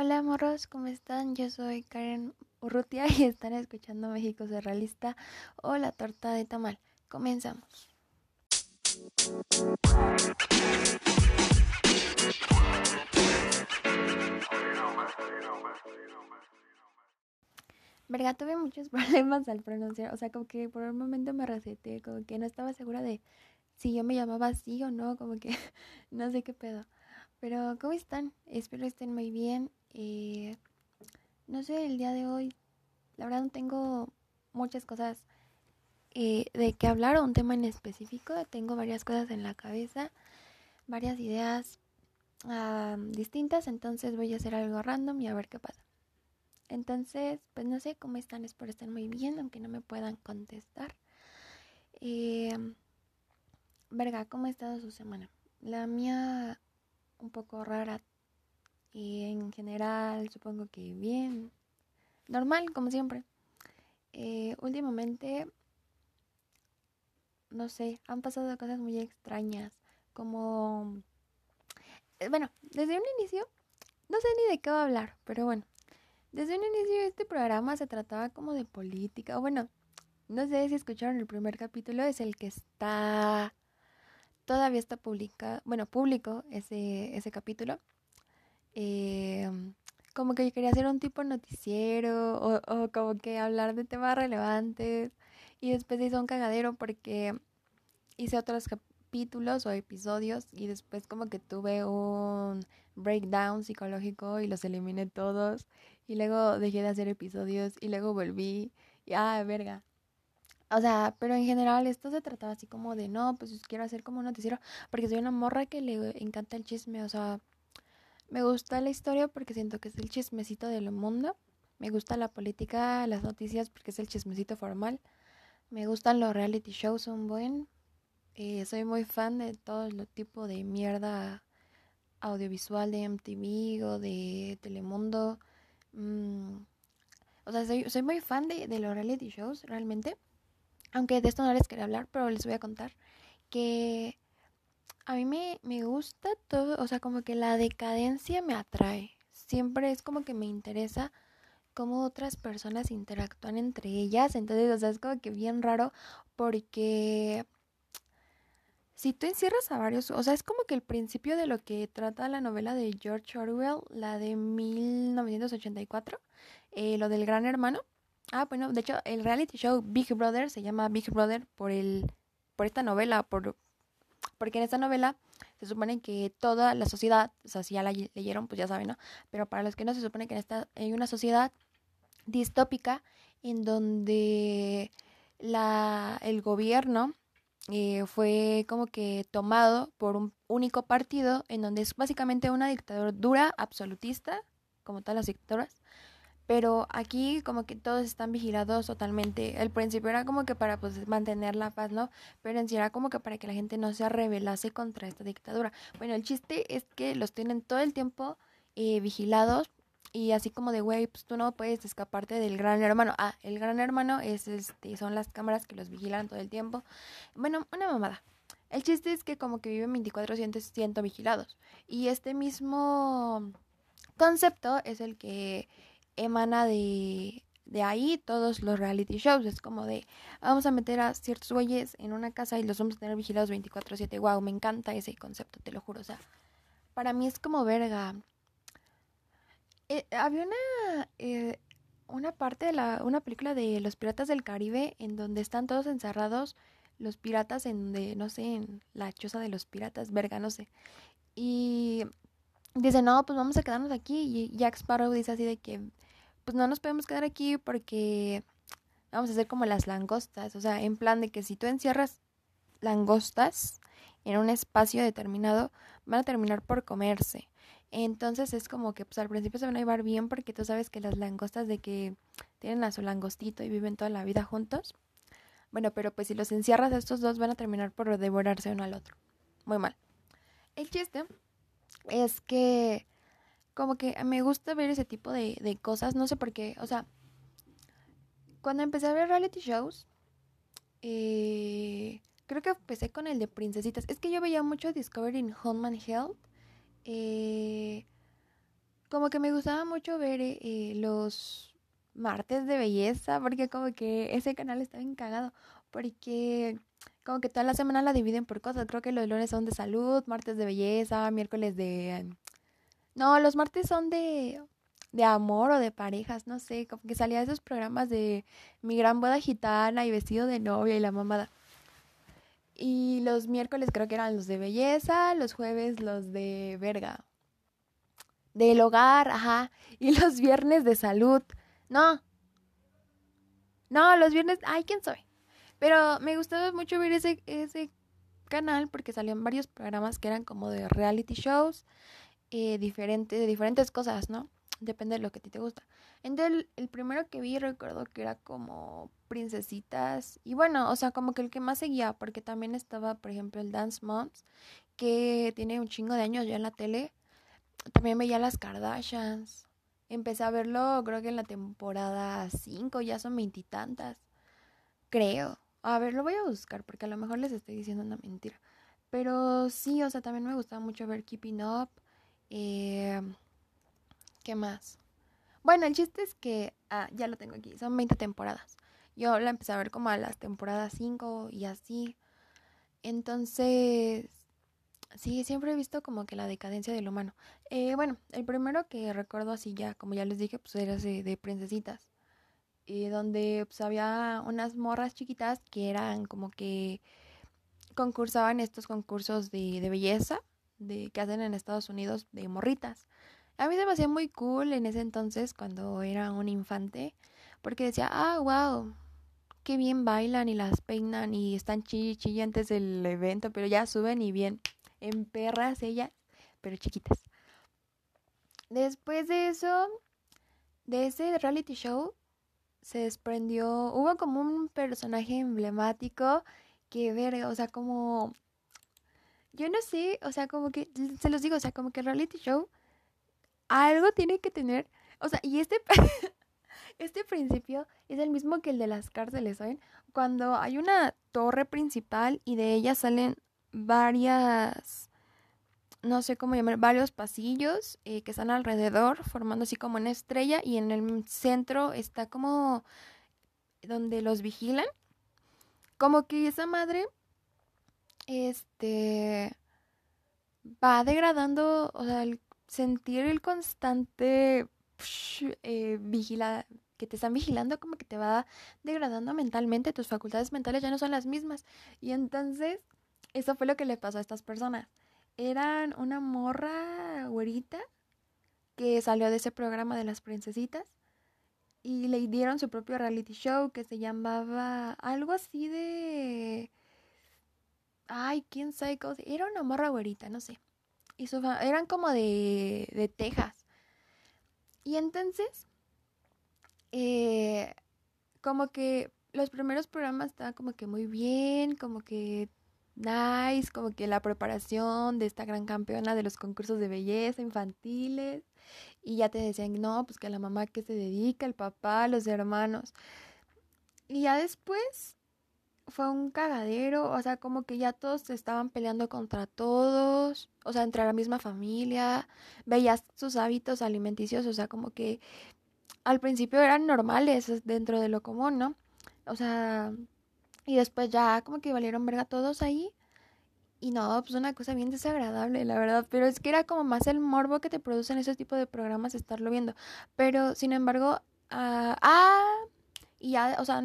Hola morros, ¿cómo están? Yo soy Karen Urrutia y están escuchando México Surrealista o La Torta de Tamal. Comenzamos. Verga, tuve muchos problemas al pronunciar, o sea, como que por un momento me receté, como que no estaba segura de si yo me llamaba así o no, como que no sé qué pedo. Pero, ¿cómo están? Espero estén muy bien. Eh, no sé, el día de hoy, la verdad no tengo muchas cosas eh, de qué hablar o un tema en específico. Tengo varias cosas en la cabeza, varias ideas ah, distintas, entonces voy a hacer algo random y a ver qué pasa. Entonces, pues no sé cómo están, espero estén muy bien, aunque no me puedan contestar. Eh, verga, ¿cómo ha estado su semana? La mía un poco rara y en general supongo que bien, normal como siempre. Eh, últimamente, no sé, han pasado cosas muy extrañas, como, eh, bueno, desde un inicio, no sé ni de qué va a hablar, pero bueno, desde un inicio este programa se trataba como de política, o bueno, no sé si escucharon el primer capítulo, es el que está todavía está publicado, bueno, público ese, ese capítulo. Eh, como que yo quería hacer un tipo noticiero o, como que hablar de temas relevantes. Y después hice un cagadero porque hice otros capítulos o episodios y después como que tuve un breakdown psicológico y los eliminé todos. Y luego dejé de hacer episodios y luego volví. Y ah, verga. O sea, pero en general esto se trataba así como de, no, pues quiero hacer como un noticiero, porque soy una morra que le encanta el chisme, o sea, me gusta la historia porque siento que es el chismecito del mundo, me gusta la política, las noticias porque es el chismecito formal, me gustan los reality shows, un buen, eh, soy muy fan de todo el tipo de mierda audiovisual de MTV o de Telemundo, mm, o sea, soy, muy fan de, de los reality shows realmente. Aunque de esto no les quería hablar, pero les voy a contar que a mí me, me gusta todo, o sea, como que la decadencia me atrae. Siempre es como que me interesa cómo otras personas interactúan entre ellas. Entonces, o sea, es como que bien raro porque si tú encierras a varios, o sea, es como que el principio de lo que trata la novela de George Orwell, la de 1984, eh, lo del gran hermano. Ah, bueno, de hecho, el reality show Big Brother se llama Big Brother por el por esta novela, por porque en esta novela se supone que toda la sociedad, o sea, si ya la leyeron, pues ya saben, ¿no? Pero para los que no, se supone que en esta hay una sociedad distópica en donde la, el gobierno eh, fue como que tomado por un único partido en donde es básicamente una dictadura absolutista, como todas las dictaduras, pero aquí como que todos están vigilados totalmente. El principio era como que para pues mantener la paz, ¿no? Pero en sí era como que para que la gente no se rebelase contra esta dictadura. Bueno, el chiste es que los tienen todo el tiempo eh, vigilados y así como de, güey, pues tú no puedes escaparte del gran hermano. Ah, el gran hermano es este, son las cámaras que los vigilan todo el tiempo. Bueno, una mamada. El chiste es que como que viven 24 siento vigilados. Y este mismo concepto es el que emana de, de ahí todos los reality shows. Es como de, vamos a meter a ciertos güeyes en una casa y los vamos a tener vigilados 24/7. Wow, me encanta ese concepto, te lo juro. O sea, para mí es como verga. Eh, había una, eh, una parte de la, una película de los piratas del Caribe en donde están todos encerrados los piratas en donde, no sé, en la choza de los piratas, verga, no sé. Y dice, no, pues vamos a quedarnos aquí. Y Jack Sparrow dice así de que pues no nos podemos quedar aquí porque vamos a hacer como las langostas, o sea, en plan de que si tú encierras langostas en un espacio determinado, van a terminar por comerse. Entonces es como que pues al principio se van a llevar bien porque tú sabes que las langostas de que tienen a su langostito y viven toda la vida juntos. Bueno, pero pues si los encierras estos dos van a terminar por devorarse uno al otro. Muy mal. El chiste es que como que me gusta ver ese tipo de, de cosas, no sé por qué, o sea, cuando empecé a ver reality shows, eh, creo que empecé con el de princesitas. Es que yo veía mucho Discovery in Home Health. Eh, como que me gustaba mucho ver eh, los martes de belleza, porque como que ese canal está bien porque como que toda la semana la dividen por cosas. Creo que los lunes son de salud, martes de belleza, miércoles de... No, los martes son de de amor o de parejas, no sé, como que salía esos programas de mi gran boda gitana y vestido de novia y la mamada. Y los miércoles creo que eran los de belleza, los jueves los de verga. Del hogar, ajá. Y los viernes de salud. No. No, los viernes, ay, ¿quién soy? Pero me gustaba mucho ver ese, ese canal porque salían varios programas que eran como de reality shows, eh, diferente, de diferentes cosas, ¿no? Depende de lo que a ti te gusta. Entonces, el, primero que vi recuerdo que era como princesitas. Y bueno, o sea, como que el que más seguía, porque también estaba, por ejemplo, el Dance Moms, que tiene un chingo de años ya en la tele. También veía las Kardashians. Empecé a verlo, creo que en la temporada 5, ya son veintitantas. Creo. A ver, lo voy a buscar, porque a lo mejor les estoy diciendo una mentira. Pero sí, o sea, también me gustaba mucho ver Keeping Up. Eh, ¿Qué más? Bueno, el chiste es que, ah, ya lo tengo aquí, son 20 temporadas. Yo la empecé a ver como a las temporadas 5 y así. Entonces, sí, siempre he visto como que la decadencia del humano. Eh, bueno, el primero que recuerdo así ya, como ya les dije, pues era ese de princesitas. Y donde pues había unas morras chiquitas que eran como que concursaban estos concursos de, de belleza de que hacen en Estados Unidos de morritas. A mí se me hacía muy cool en ese entonces cuando era un infante, porque decía, ah, wow, qué bien bailan y las peinan y están chilli antes del evento, pero ya suben y bien, en perras ellas, pero chiquitas. Después de eso, de ese reality show, se desprendió, hubo como un personaje emblemático que ver, o sea, como, yo no sé, o sea, como que, se los digo, o sea, como que el reality show algo tiene que tener, o sea, y este, este principio es el mismo que el de las cárceles, ¿saben? Cuando hay una torre principal y de ella salen varias, no sé cómo llamar, varios pasillos eh, que están alrededor, formando así como una estrella y en el centro está como donde los vigilan. Como que esa madre, este, va degradando, o sea, el sentir el constante eh, vigila, que te están vigilando como que te va degradando mentalmente, tus facultades mentales ya no son las mismas. Y entonces, eso fue lo que le pasó a estas personas. Eran una morra güerita que salió de ese programa de las princesitas y le dieron su propio reality show que se llamaba algo así de... Ay, quién sabe cómo... Era una morra güerita, no sé y su eran como de, de Texas. Y entonces, eh, como que los primeros programas estaban como que muy bien, como que nice, como que la preparación de esta gran campeona de los concursos de belleza infantiles. Y ya te decían, no, pues que la mamá que se dedica, el papá, los hermanos. Y ya después fue un cagadero, o sea, como que ya todos estaban peleando contra todos, o sea, entre la misma familia, veías sus hábitos alimenticios, o sea, como que al principio eran normales dentro de lo común, ¿no? O sea, y después ya como que valieron verga todos ahí. Y no, pues una cosa bien desagradable, la verdad. Pero es que era como más el morbo que te producen ese tipo de programas estarlo viendo. Pero, sin embargo, ah, ah y ya, o sea,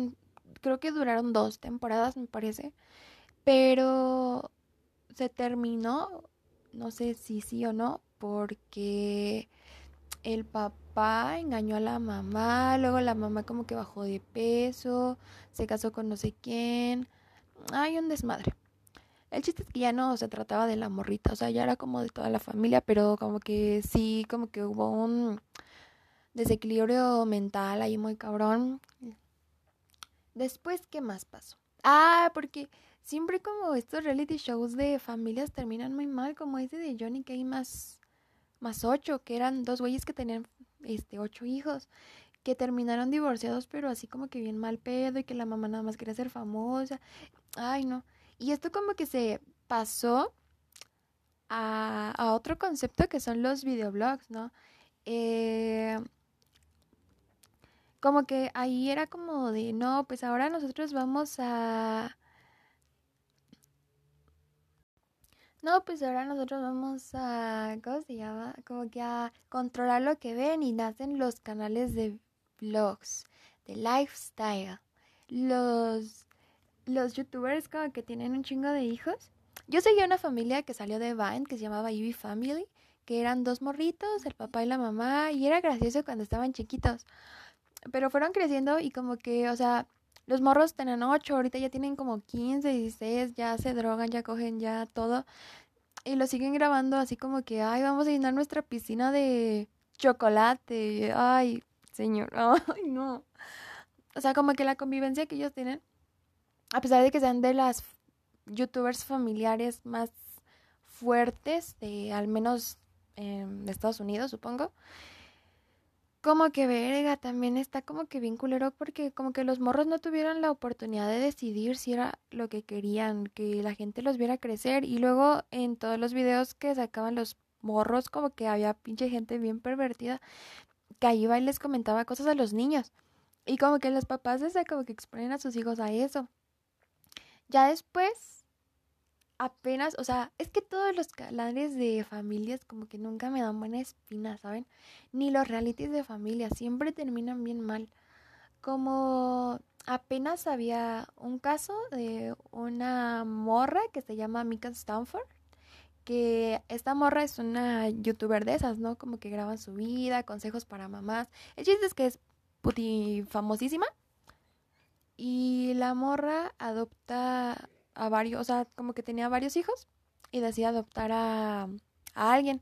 creo que duraron dos temporadas, me parece. Pero se terminó, no sé si sí o no, porque el papá engañó a la mamá, luego la mamá como que bajó de peso, se casó con no sé quién. Hay un desmadre. El chiste es que ya no se trataba de la morrita, o sea, ya era como de toda la familia, pero como que sí, como que hubo un desequilibrio mental ahí muy cabrón. Después, ¿qué más pasó? Ah, porque siempre como estos reality shows de familias terminan muy mal, como ese de Johnny Kay más, más ocho, que eran dos güeyes que tenían este ocho hijos, que terminaron divorciados, pero así como que bien mal pedo y que la mamá nada más quería ser famosa. Ay, no. Y esto como que se pasó a, a otro concepto que son los videoblogs, ¿no? eh, como que ahí era como de, no, pues ahora nosotros vamos a... No, pues ahora nosotros vamos a, ¿cómo se llama? Como que a controlar lo que ven y nacen los canales de vlogs, de lifestyle. Los, los youtubers como que tienen un chingo de hijos. Yo seguía una familia que salió de Vine que se llamaba Ivy Family, que eran dos morritos, el papá y la mamá, y era gracioso cuando estaban chiquitos. Pero fueron creciendo y como que, o sea, los morros tenían 8, ahorita ya tienen como 15, 16, ya se drogan, ya cogen ya todo. Y lo siguen grabando así como que, ay, vamos a llenar nuestra piscina de chocolate. Ay, señor, ay, no. O sea, como que la convivencia que ellos tienen, a pesar de que sean de las youtubers familiares más fuertes, de al menos de Estados Unidos, supongo como que verga, también está como que bien culero porque como que los morros no tuvieron la oportunidad de decidir si era lo que querían, que la gente los viera crecer y luego en todos los videos que sacaban los morros como que había pinche gente bien pervertida que iba y les comentaba cosas a los niños y como que los papás desde como que exponen a sus hijos a eso. Ya después apenas, o sea, es que todos los canales de familias como que nunca me dan buena espina, ¿saben? Ni los realities de familia, siempre terminan bien mal. Como apenas había un caso de una morra que se llama Mika Stanford, que esta morra es una youtuber de esas, ¿no? Como que graban su vida, consejos para mamás. El chiste es que es puti famosísima. Y la morra adopta a varios, o sea, como que tenía varios hijos y decía adoptar a, a alguien.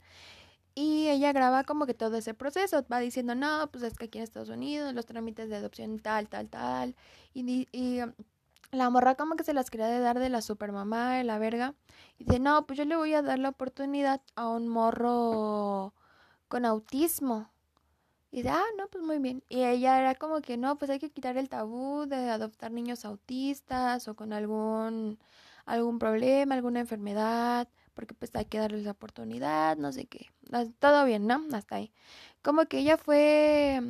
Y ella graba como que todo ese proceso, va diciendo, no, pues es que aquí en Estados Unidos los trámites de adopción tal, tal, tal. Y, y um, la morra como que se las quería de dar de la supermamá, de la verga. Y dice, no, pues yo le voy a dar la oportunidad a un morro con autismo. Y dice, ah, no, pues muy bien. Y ella era como que no, pues hay que quitar el tabú de adoptar niños autistas o con algún, algún problema, alguna enfermedad, porque pues hay que darles la oportunidad, no sé qué. Todo bien, ¿no? Hasta ahí. Como que ella fue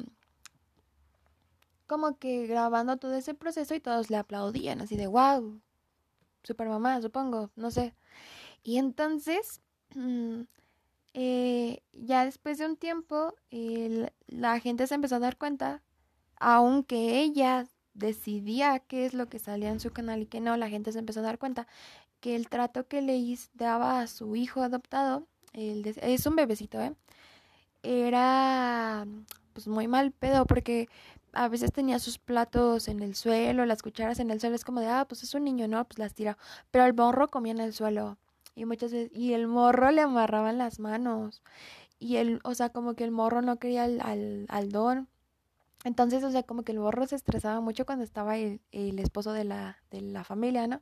como que grabando todo ese proceso y todos le aplaudían, así de wow, super mamá, supongo, no sé. Y entonces mm, eh, ya después de un tiempo, la gente se empezó a dar cuenta, aunque ella decidía qué es lo que salía en su canal y que no, la gente se empezó a dar cuenta que el trato que le daba a su hijo adoptado, es un bebecito, ¿eh? Era pues muy mal pedo porque a veces tenía sus platos en el suelo, las cucharas en el suelo, es como de, ah, pues es un niño, ¿no? Pues las tira. Pero el morro comía en el suelo. Y muchas veces, y el morro le amarraban las manos. Y él, o sea, como que el morro no quería al, al, don. Entonces, o sea, como que el morro se estresaba mucho cuando estaba el, el esposo de la, de la familia, ¿no?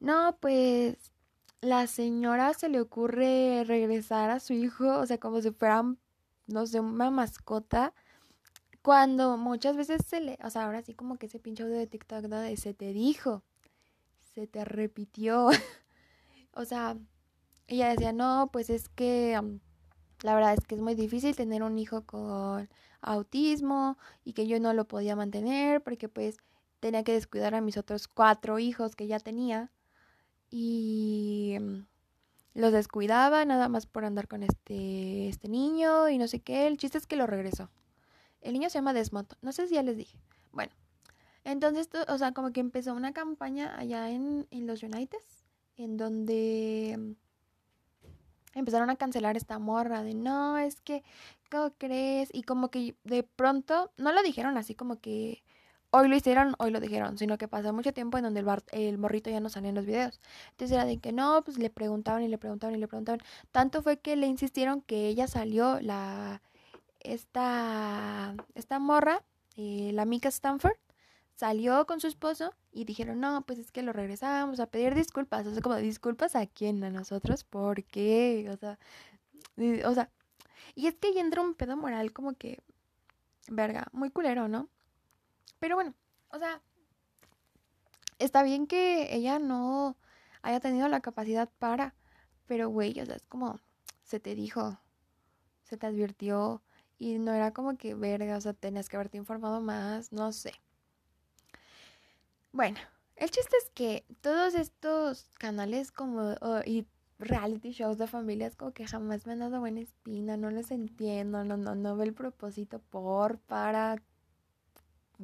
No, pues la señora se le ocurre regresar a su hijo, o sea, como si fueran, no sé, una mascota. Cuando muchas veces se le, o sea, ahora sí como que ese pinche audio de TikTok se te dijo, se te repitió. O sea, ella decía, no, pues es que la verdad es que es muy difícil tener un hijo con autismo y que yo no lo podía mantener porque pues tenía que descuidar a mis otros cuatro hijos que ya tenía y los descuidaba nada más por andar con este, este niño y no sé qué. El chiste es que lo regresó. El niño se llama Desmond. No sé si ya les dije. Bueno, entonces, o sea, como que empezó una campaña allá en, en los United en donde empezaron a cancelar esta morra de no, es que, ¿cómo crees? Y como que de pronto, no lo dijeron así como que hoy lo hicieron, hoy lo dijeron, sino que pasó mucho tiempo en donde el, el morrito ya no salía en los videos. Entonces era de que no, pues le preguntaban y le preguntaban y le preguntaban. Tanto fue que le insistieron que ella salió, la, esta, esta morra, eh, la Mika Stanford, salió con su esposo y dijeron, no, pues es que lo regresamos a pedir disculpas. O sea, como disculpas a quién, a nosotros, ¿por qué? O sea, o sea, y es que ahí entra un pedo moral como que, verga, muy culero, ¿no? Pero bueno, o sea, está bien que ella no haya tenido la capacidad para, pero güey, o sea, es como, se te dijo, se te advirtió, y no era como que verga, o sea, tenías que haberte informado más, no sé. Bueno, el chiste es que todos estos canales como y reality shows de familias como que jamás me han dado buena espina, no les entiendo, no, no, no veo el propósito por, para,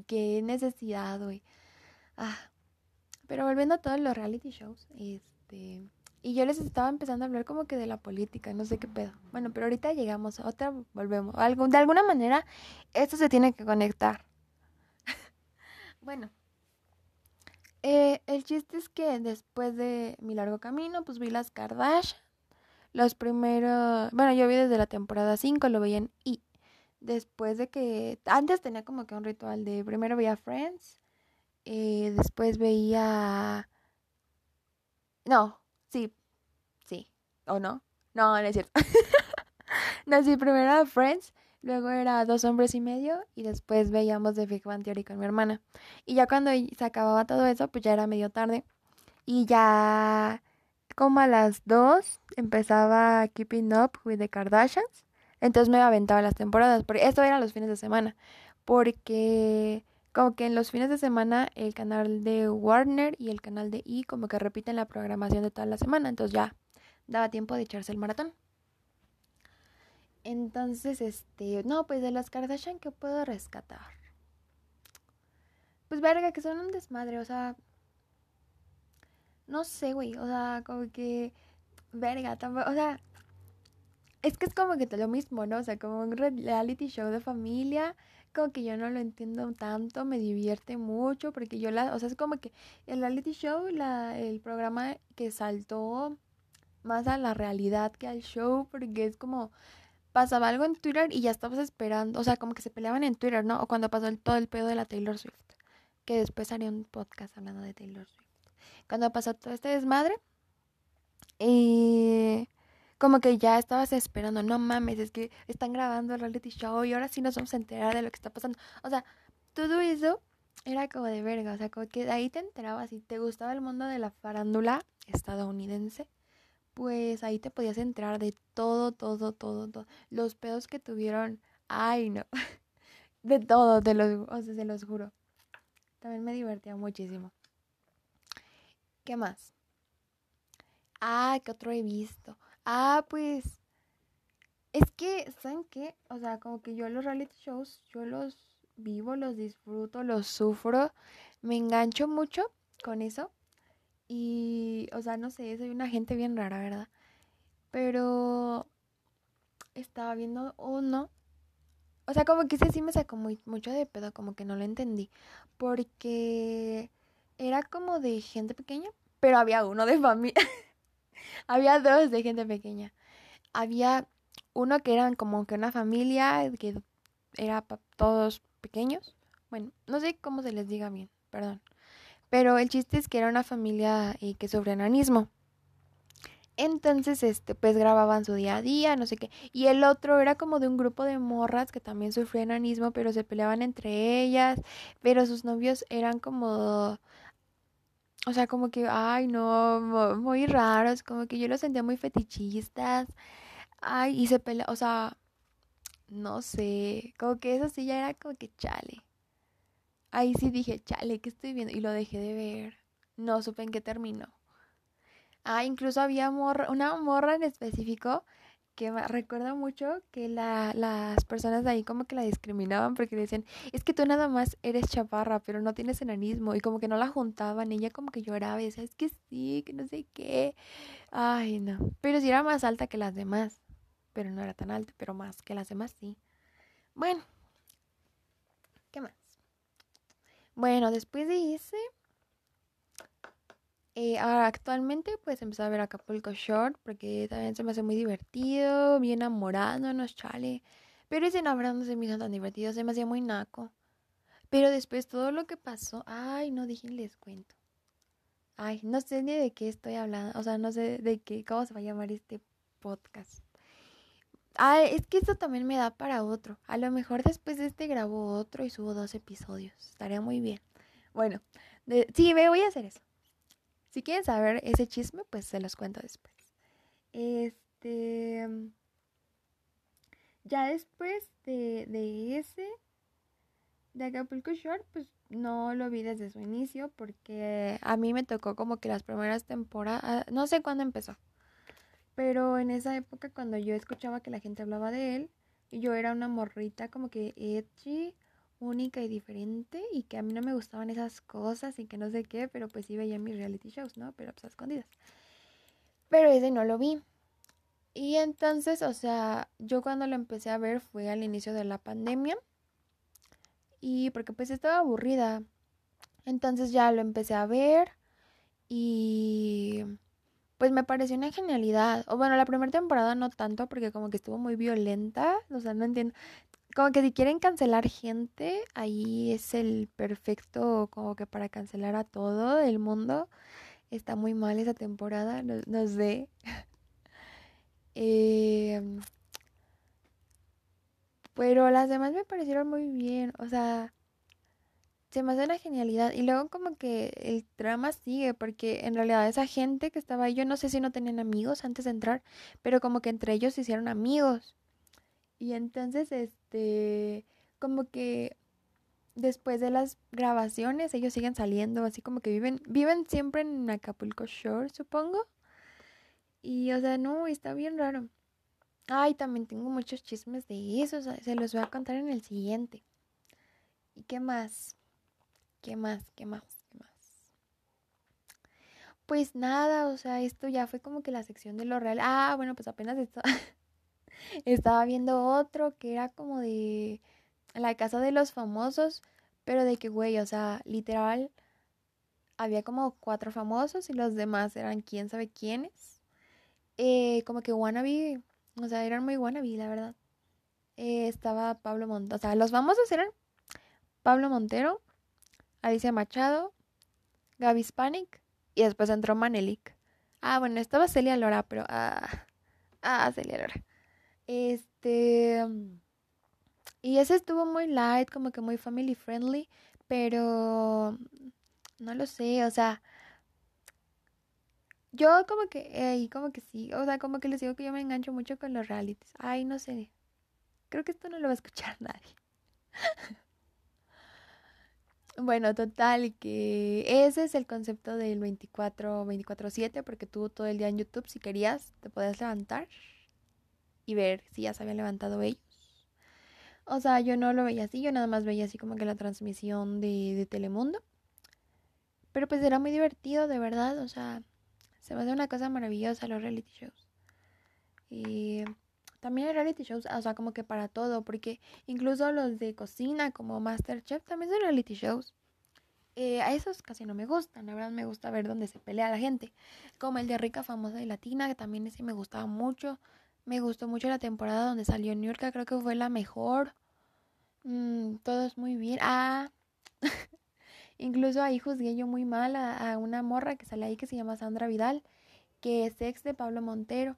qué necesidad, güey. Ah, pero volviendo a todos los reality shows, este, y yo les estaba empezando a hablar como que de la política, no sé qué pedo. Bueno, pero ahorita llegamos a otra, volvemos. Algo, de alguna manera, esto se tiene que conectar. bueno, eh, el chiste es que después de mi largo camino, pues vi las Kardashian. Los primeros, bueno, yo vi desde la temporada 5, lo veía en I. Después de que, antes tenía como que un ritual de, primero veía Friends, eh, después veía, no, sí, sí, o no, no, no es cierto. no, sí, primero Friends, Luego era dos hombres y medio y después veíamos The Big Bang Theory con mi hermana. Y ya cuando se acababa todo eso, pues ya era medio tarde. Y ya como a las dos empezaba Keeping Up with the Kardashians. Entonces me aventaba las temporadas. Porque esto eran los fines de semana. Porque como que en los fines de semana el canal de Warner y el canal de E como que repiten la programación de toda la semana. Entonces ya daba tiempo de echarse el maratón. Entonces, este, no, pues de las Kardashian, ¿qué puedo rescatar? Pues verga, que son un desmadre, o sea, no sé, güey, o sea, como que, verga, tampoco, o sea, es que es como que lo mismo, ¿no? O sea, como un reality show de familia, como que yo no lo entiendo tanto, me divierte mucho, porque yo la, o sea, es como que el reality show, la, el programa que saltó más a la realidad que al show, porque es como pasaba algo en Twitter y ya estabas esperando, o sea, como que se peleaban en Twitter, ¿no? O cuando pasó todo el pedo de la Taylor Swift, que después haría un podcast hablando de Taylor Swift. Cuando pasó todo este desmadre, y como que ya estabas esperando, no mames, es que están grabando el reality show y ahora sí nos vamos a enterar de lo que está pasando. O sea, todo eso era como de verga, o sea, como que de ahí te enterabas y te gustaba el mundo de la farándula estadounidense pues ahí te podías entrar de todo, todo, todo, todo. Los pedos que tuvieron, ay no, de todo, te los, o sea, se los juro. También me divertía muchísimo. ¿Qué más? Ah, ¿qué otro he visto? Ah, pues, es que, ¿saben qué? O sea, como que yo los reality shows, yo los vivo, los disfruto, los sufro, me engancho mucho con eso. Y, o sea, no sé, soy una gente bien rara, ¿verdad? Pero estaba viendo uno. O sea, como que ese sí me sacó muy, mucho de pedo, como que no lo entendí. Porque era como de gente pequeña, pero había uno de familia. había dos de gente pequeña. Había uno que eran como que una familia, que era todos pequeños. Bueno, no sé cómo se les diga bien, perdón. Pero el chiste es que era una familia eh, que sufre enanismo. Entonces, este, pues grababan su día a día, no sé qué. Y el otro era como de un grupo de morras que también sufrían enanismo, pero se peleaban entre ellas. Pero sus novios eran como. O sea, como que, ay, no, muy raros. Como que yo los sentía muy fetichistas. Ay, y se peleaban, o sea, no sé. Como que eso sí ya era como que chale. Ahí sí dije, chale, ¿qué estoy viendo? Y lo dejé de ver. No supe en qué terminó. Ah, incluso había una morra en específico que me recuerda mucho que la, las personas de ahí como que la discriminaban porque decían, es que tú nada más eres chaparra, pero no tienes enanismo. Y como que no la juntaban, ella como que lloraba y decía, es que sí, que no sé qué. Ay, no. Pero sí era más alta que las demás. Pero no era tan alta, pero más que las demás, sí. Bueno, ¿qué más? Bueno, después de ese, eh, actualmente pues empecé a ver Acapulco Short porque también se me hace muy divertido, bien enamorándonos, chale. Pero ese enamorado no se me hizo tan divertido, se me hacía muy naco. Pero después todo lo que pasó, ay, no dije les cuento. Ay, no sé ni de qué estoy hablando, o sea, no sé de qué, cómo se va a llamar este podcast. Ah, es que esto también me da para otro. A lo mejor después de este grabo otro y subo dos episodios. Estaría muy bien. Bueno, sí, voy a hacer eso. Si quieren saber ese chisme, pues se los cuento después. Este. ya después de, de ese, de Acapulco Shore, pues no lo vi desde su inicio porque a mí me tocó como que las primeras temporadas, no sé cuándo empezó, pero en esa época cuando yo escuchaba que la gente hablaba de él, yo era una morrita como que edgy, única y diferente y que a mí no me gustaban esas cosas y que no sé qué, pero pues sí veía mis reality shows, ¿no? Pero pues a escondidas. Pero ese no lo vi. Y entonces, o sea, yo cuando lo empecé a ver fue al inicio de la pandemia. Y porque pues estaba aburrida. Entonces ya lo empecé a ver. Y pues me pareció una genialidad. O bueno, la primera temporada no tanto porque como que estuvo muy violenta. O sea, no entiendo. Como que si quieren cancelar gente, ahí es el perfecto como que para cancelar a todo el mundo. Está muy mal esa temporada, no, sé. Em, pero las demás me parecieron muy bien. O sea, se me hace una genialidad. Y luego como que el drama sigue, porque en realidad esa gente que estaba ahí, yo no sé si no tenían amigos antes de entrar, pero como que entre ellos se hicieron amigos. Y entonces, este, como que después de las grabaciones ellos siguen saliendo, así como que viven, viven siempre en Acapulco Shore, supongo. Y, o sea, no, está bien raro. Ay, también tengo muchos chismes de eso, se los voy a contar en el siguiente. ¿Y qué más? ¿Qué más? ¿Qué más? ¿Qué más? Pues nada, o sea, esto ya fue como que la sección de lo real. Ah, bueno, pues apenas esto... estaba viendo otro que era como de la casa de los famosos, pero de que, güey, o sea, literal, había como cuatro famosos y los demás eran quién sabe quiénes. Eh, como que wannabe, o sea, eran muy wannabe, la verdad. Eh, estaba Pablo Montero, o sea, los famosos eran Pablo Montero, Alicia Machado, Gaby Spanik y después entró Manelik. Ah, bueno, estaba Celia Lora, pero... Ah, ah Celia Lora. Este... Y ese estuvo muy light, como que muy family friendly, pero no lo sé, o sea, yo como que, ahí como que sí, o sea, como que les digo que yo me engancho mucho con los realities. Ay, no sé, creo que esto no lo va a escuchar nadie. Bueno, total, que ese es el concepto del 24, 24-7, porque tú todo el día en YouTube, si querías, te podías levantar y ver si ya se habían levantado ellos o sea, yo no lo veía así, yo nada más veía así como que la transmisión de, de Telemundo. Pero pues era muy divertido, de verdad, o sea, se me hace una cosa maravillosa los reality shows. Y también hay reality shows, o sea, como que para todo, porque incluso los de cocina como Masterchef también son reality shows. Eh, a esos casi no me gustan, la verdad me gusta ver dónde se pelea la gente. Como el de Rica, Famosa y Latina, que también ese me gustaba mucho. Me gustó mucho la temporada donde salió New York, creo que fue la mejor. Mm, todo es muy bien. Ah, incluso ahí juzgué yo muy mal a, una morra que sale ahí que se llama Sandra Vidal, que es ex de Pablo Montero.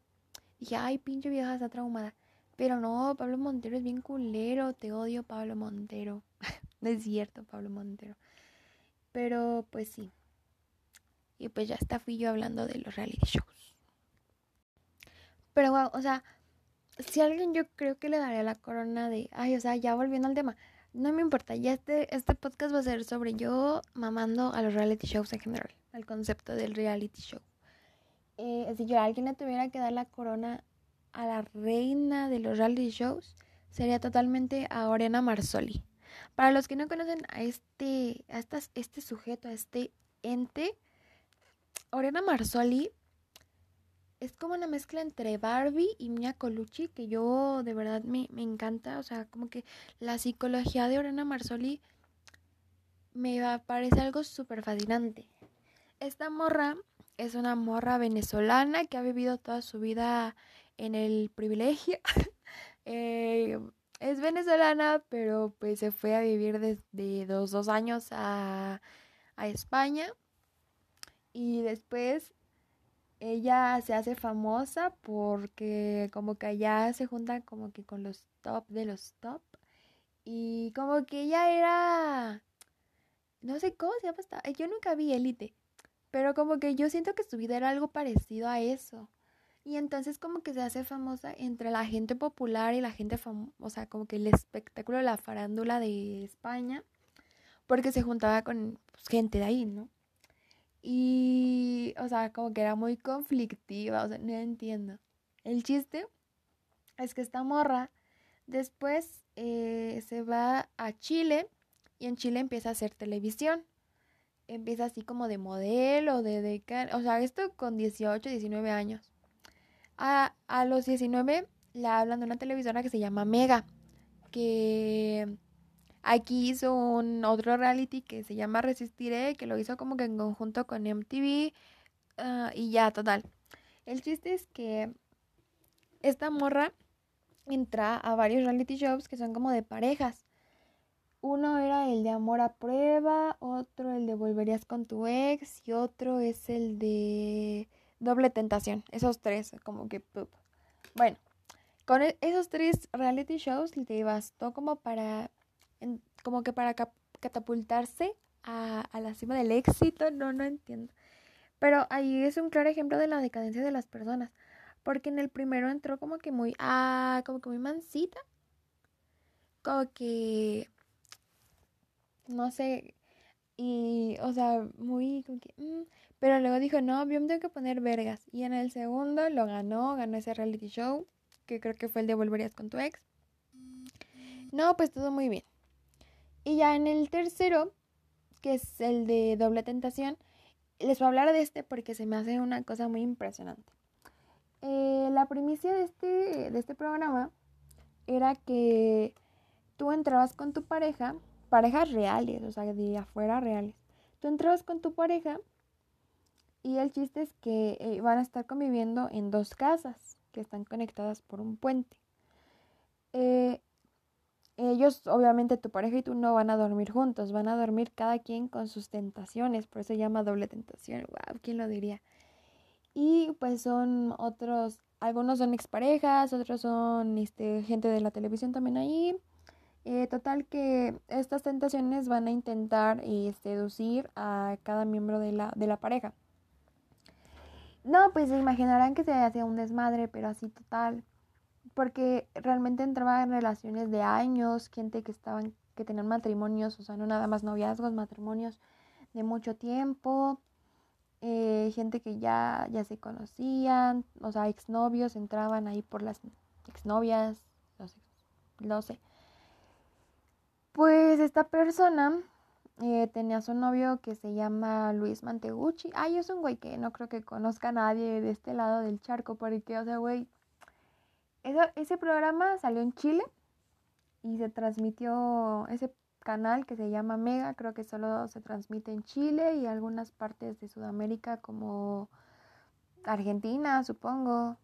Dije, ay, pinche vieja, está traumada. Pero no, Pablo Montero es bien culero, te odio Pablo Montero. no es cierto, Pablo Montero. Pero pues sí. Y pues ya está, fui yo hablando de los reality shows. Pero wow, o sea, si alguien yo creo que le daría la corona de, ay, o sea, ya volviendo al tema, no me importa, ya este, este podcast va a ser sobre yo mamando a los reality shows en general, al concepto del reality show. Eh, si yo a alguien le tuviera que dar la corona a la reina de los reality shows, sería totalmente a Oriana Marsoli. Para los que no conocen a este, a este sujeto, a este ente, Oriana Marsoli es como una mezcla entre Barbie y Mia Colucci, que yo de verdad me, encanta. O sea, como que la psicología de Orena Marsoli me parece algo súper fascinante. Esta morra es una morra venezolana que ha vivido toda su vida en el privilegio. Eh, es venezolana, pero pues se fue a vivir desde dos, dos años a, a España. Y después ella se hace famosa porque como que allá se junta como que con los top de los top y como que ella era no sé cómo se llama esta yo nunca vi élite pero como que yo siento que su vida era algo parecido a eso Y entonces como que se hace famosa entre la gente popular y la gente famosa, o sea, como que el espectáculo la farándula de España, porque se juntaba con pues, gente de ahí, ¿no? Y, o sea, como que era muy conflictiva, o sea, no entiendo. El chiste es que esta morra después eh, se va a Chile y en Chile empieza a hacer televisión. Empieza así como de modelo, de decan, o sea, esto con 18, 19 años. A, a los 19 la hablan de una televisora que se llama Mega, que aquí hizo un otro reality que se llama Resistiré, que lo hizo como que en conjunto con MTV ah, y ya, total. El chiste es que esta morra entra a varios reality shows que son como de parejas. Uno era el de Amor a Prueba, otro el de Volverías con tu ex y otro es el de Doble Tentación. Esos tres, como que... Bueno, con e-, esos tres reality shows le bastó como para... como que para catapultarse a, a la cima del éxito. No, no entiendo. Pero ahí es un claro ejemplo de la decadencia de las personas. Porque en el primero entró como que muy, ah, como que muy mansita. Como que, no sé, y, o sea, muy, como que, mm, pero luego dijo, no, yo me tengo que poner vergas. Y en el segundo lo ganó, ganó ese reality show, que creo que fue el de Volverías con tu ex. No, pues todo muy bien. Y ya en el tercero, que es el de Doble Tentación, les voy a hablar de este porque se me hace una cosa muy impresionante. Eh, la primicia de este, de este programa era que tú entrabas con tu pareja, parejas reales, o sea, de afuera reales. Tú entrabas con tu pareja y el chiste es que eh, van a estar conviviendo en dos casas que están conectadas por un puente. Eh, ellos, obviamente, tu pareja y tú no van a dormir juntos, van a dormir cada quien con sus tentaciones, por eso se llama doble tentación. Wow, ¿quién lo diría? Y pues son otros, algunos son exparejas, otros son este, gente de la televisión también ahí. Eh, total que estas tentaciones van a intentar eh, seducir a cada miembro de la, de la pareja. No, pues se imaginarán que se hacía un desmadre, pero así total. Porque realmente entraban en relaciones de años, gente que estaban, que tenían matrimonios, o sea, no nada más noviazgos, matrimonios de mucho tiempo. Eh, gente que ya, ya se conocían, o sea, exnovios entraban ahí por las exnovias, no sé, no sé. Pues esta persona eh, tenía su novio que se llama Luis Mantegucci. Ay, es un güey que no creo que conozca a nadie de este lado del charco, porque, o sea, güey, ese programa salió en Chile y se transmitió, ese canal que se llama Mega, creo que solo se transmite en Chile y algunas partes de Sudamérica como Argentina, supongo.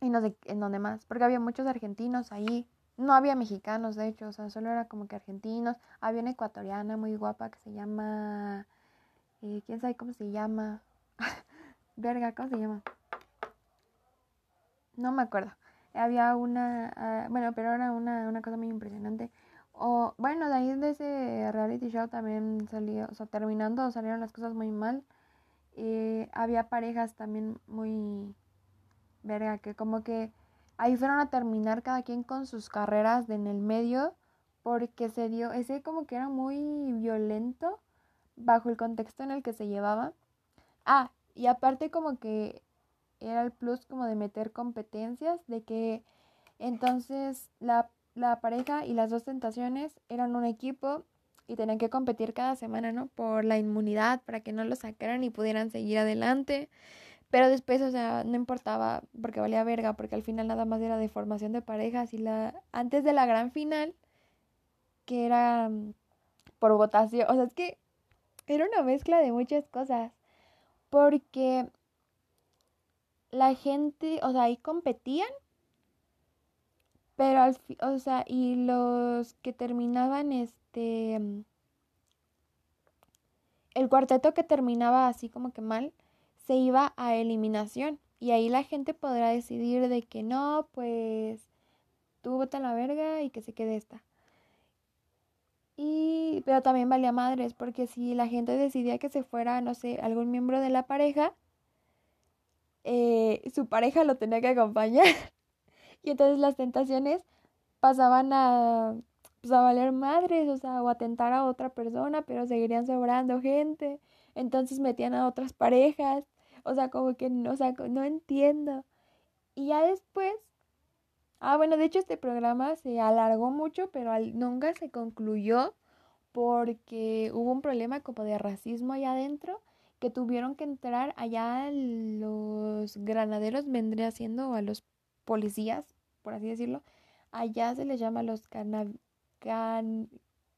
Y no sé en dónde más, porque había muchos argentinos ahí. No había mexicanos, de hecho, o sea, solo era como que argentinos. Había una ecuatoriana muy guapa que se llama... Eh, ¿Quién sabe cómo se llama? Verga, ¿cómo se llama? No me acuerdo. Había una... Ah, bueno, pero era una, una cosa muy impresionante o bueno, de ahí de ese reality show también salió, o sea, terminando salieron las cosas muy mal. Eh, había parejas también muy verga, que como que ahí fueron a terminar cada quien con sus carreras de en el medio, porque se dio, ese como que era muy violento bajo el contexto en el que se llevaba. Ah, y aparte como que era el plus como de meter competencias, de que entonces la la pareja y las dos tentaciones eran un equipo y tenían que competir cada semana, ¿no? Por la inmunidad, para que no lo sacaran y pudieran seguir adelante. Pero después, o sea, no importaba porque valía verga, porque al final nada más era de formación de parejas y la antes de la gran final, que era mm, por votación, o sea, es que era una mezcla de muchas cosas, porque la gente, o sea, ahí competían pero al o sea, y los que terminaban este mm, el cuarteto que terminaba así como que mal se iba a eliminación y ahí la gente podrá decidir de que no, pues tú vota la verga y que se quede esta. Y pero también valía madres porque si la gente decidía que se fuera, no sé, algún miembro de la pareja eh, su pareja lo tenía que acompañar. y entonces las tentaciones pasaban a, pues, a valer madres, o sea, o atentar a otra persona, pero seguirían sobrando gente. Entonces metían a otras parejas. O sea, como que, o sea, no entiendo. Y ya después, ah, bueno, de hecho este programa se alargó mucho, pero nunca se concluyó porque hubo un problema como de racismo allá adentro que tuvieron que entrar allá los granaderos, vendría siendo a los policías, por así decirlo. Allá se les llama los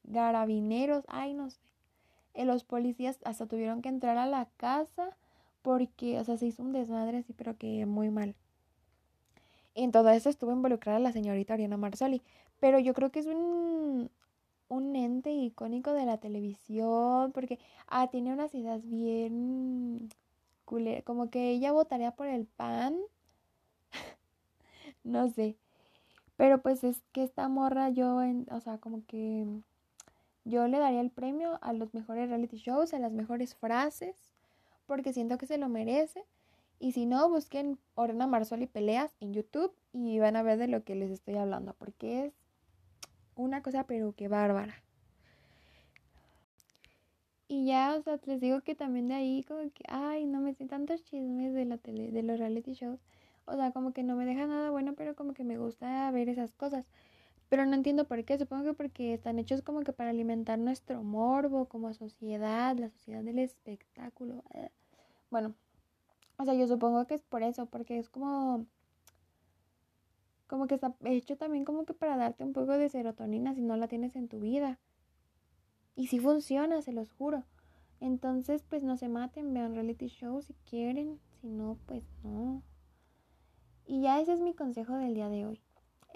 carabineros, ay, no sé. Eh, los policías hasta tuvieron que entrar a la casa porque, o sea, se hizo un desmadre así, pero que muy mal. En todo eso estuvo involucrada la señorita Ariana Marsali. Pero yo creo que es un, un ente icónico de la televisión, porque ah, tiene unas ideas bien como que ella votaría por el pan. no sé. Pero pues es que esta morra yo, o sea, como que yo le daría el premio a los mejores reality shows, a las mejores frases, porque siento que se lo merece. Y si no, busquen Orena Marzoli Peleas en YouTube y van a ver de lo que les estoy hablando, porque es una cosa pero que bárbara. Y ya, o sea, les digo que también de ahí como que, ay, no me sé tantos chismes de la tele, de los reality shows. O sea, como que no me deja nada bueno, pero como que me gusta ver esas cosas. Pero no entiendo por qué, supongo que porque están hechos como que para alimentar nuestro morbo como sociedad, la sociedad del espectáculo. Eh, bueno, o sea, yo supongo que es por eso, porque es como como que está hecho también como que para darte un poco de serotonina si no la tienes en tu vida. Y si funciona, se los juro. Entonces, pues no se maten, vean reality show si quieren, si no, pues no. Y ya ese es mi consejo del día de hoy.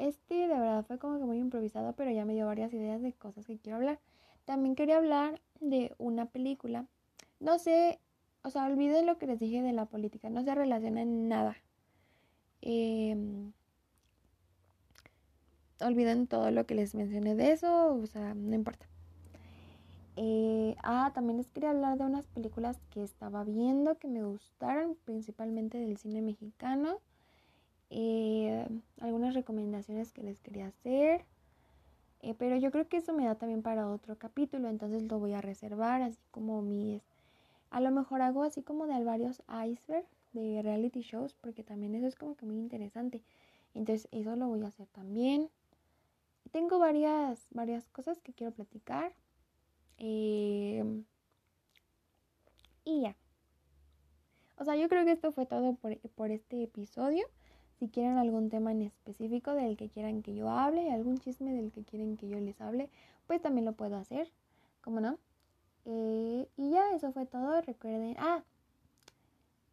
Este de verdad fue como que muy improvisado, pero ya me dio varias ideas de cosas que quiero hablar. También quería hablar de una película. No sé, o sea, olviden lo que les dije de la política, no se relaciona en nada. Eh, olviden todo lo que les mencioné de eso, o sea, no importa. Eh, ah, también les quería hablar de unas películas que estaba viendo que me gustaron, principalmente del cine mexicano. Eh, algunas recomendaciones que les quería hacer. Eh, pero yo creo que eso me da también para otro capítulo, entonces lo voy a reservar, así como mis... A lo mejor hago así como de varios iceberg de reality shows, porque también eso es como que muy interesante. Entonces eso lo voy a hacer también tengo varias, varias cosas que quiero platicar. Em, y ya. O sea, yo creo que esto fue todo por, por, este episodio. Si quieren algún tema en específico del que quieran que yo hable, algún chisme del que quieren que yo les hable, pues también lo puedo hacer. ¿Cómo no? Eh, y ya, eso fue todo. Recuerden. Ah,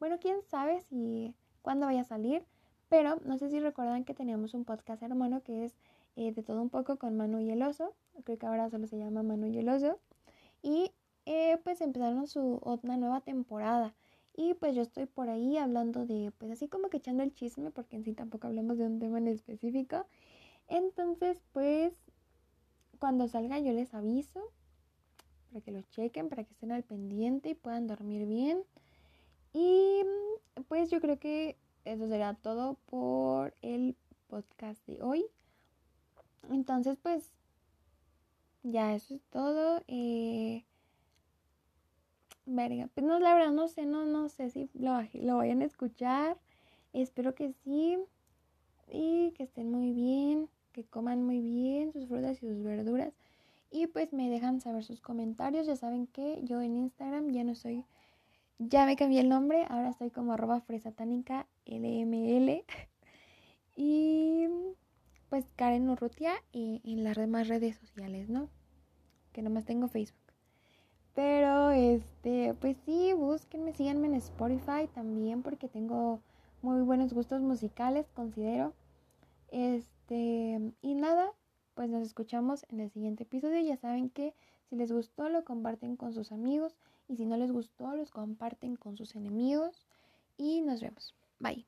bueno, quién sabe si cuándo vaya a salir. Pero no sé si recuerdan que teníamos un podcast hermano que es eh, de todo un poco con Manu y el oso. Creo que ahora solo se llama Manu y el oso. Y eh, pues empezaron su una nueva temporada. Y pues yo estoy por ahí hablando de, pues así como que echando el chisme, porque en sí tampoco hablamos de un tema en específico. Entonces, pues cuando salga yo les aviso para que lo chequen, para que estén al pendiente y puedan dormir bien. Y pues yo creo que eso será todo por el podcast de hoy. Entonces, pues, ya eso es todo. Eh, verga, pues no, la verdad no sé, no, no sé si lo, lo vayan a escuchar. Espero que sí. Y que estén muy bien, que coman muy bien sus frutas y sus verduras. Y pues me dejan saber sus comentarios. Ya saben que yo en Instagram ya no soy, ya me cambié el nombre. Ahora estoy como arroba fresatánica LML. y pues Karen Urrutia y en las demás redes sociales, ¿no? Que nomás tengo Facebook. Pero este, pues sí, búsquenme, síganme en Spotify también porque tengo muy buenos gustos musicales, considero. Este, y nada, pues nos escuchamos en el siguiente episodio. Ya saben que si les gustó lo comparten con sus amigos y si no les gustó los comparten con sus enemigos y nos vemos. Bye.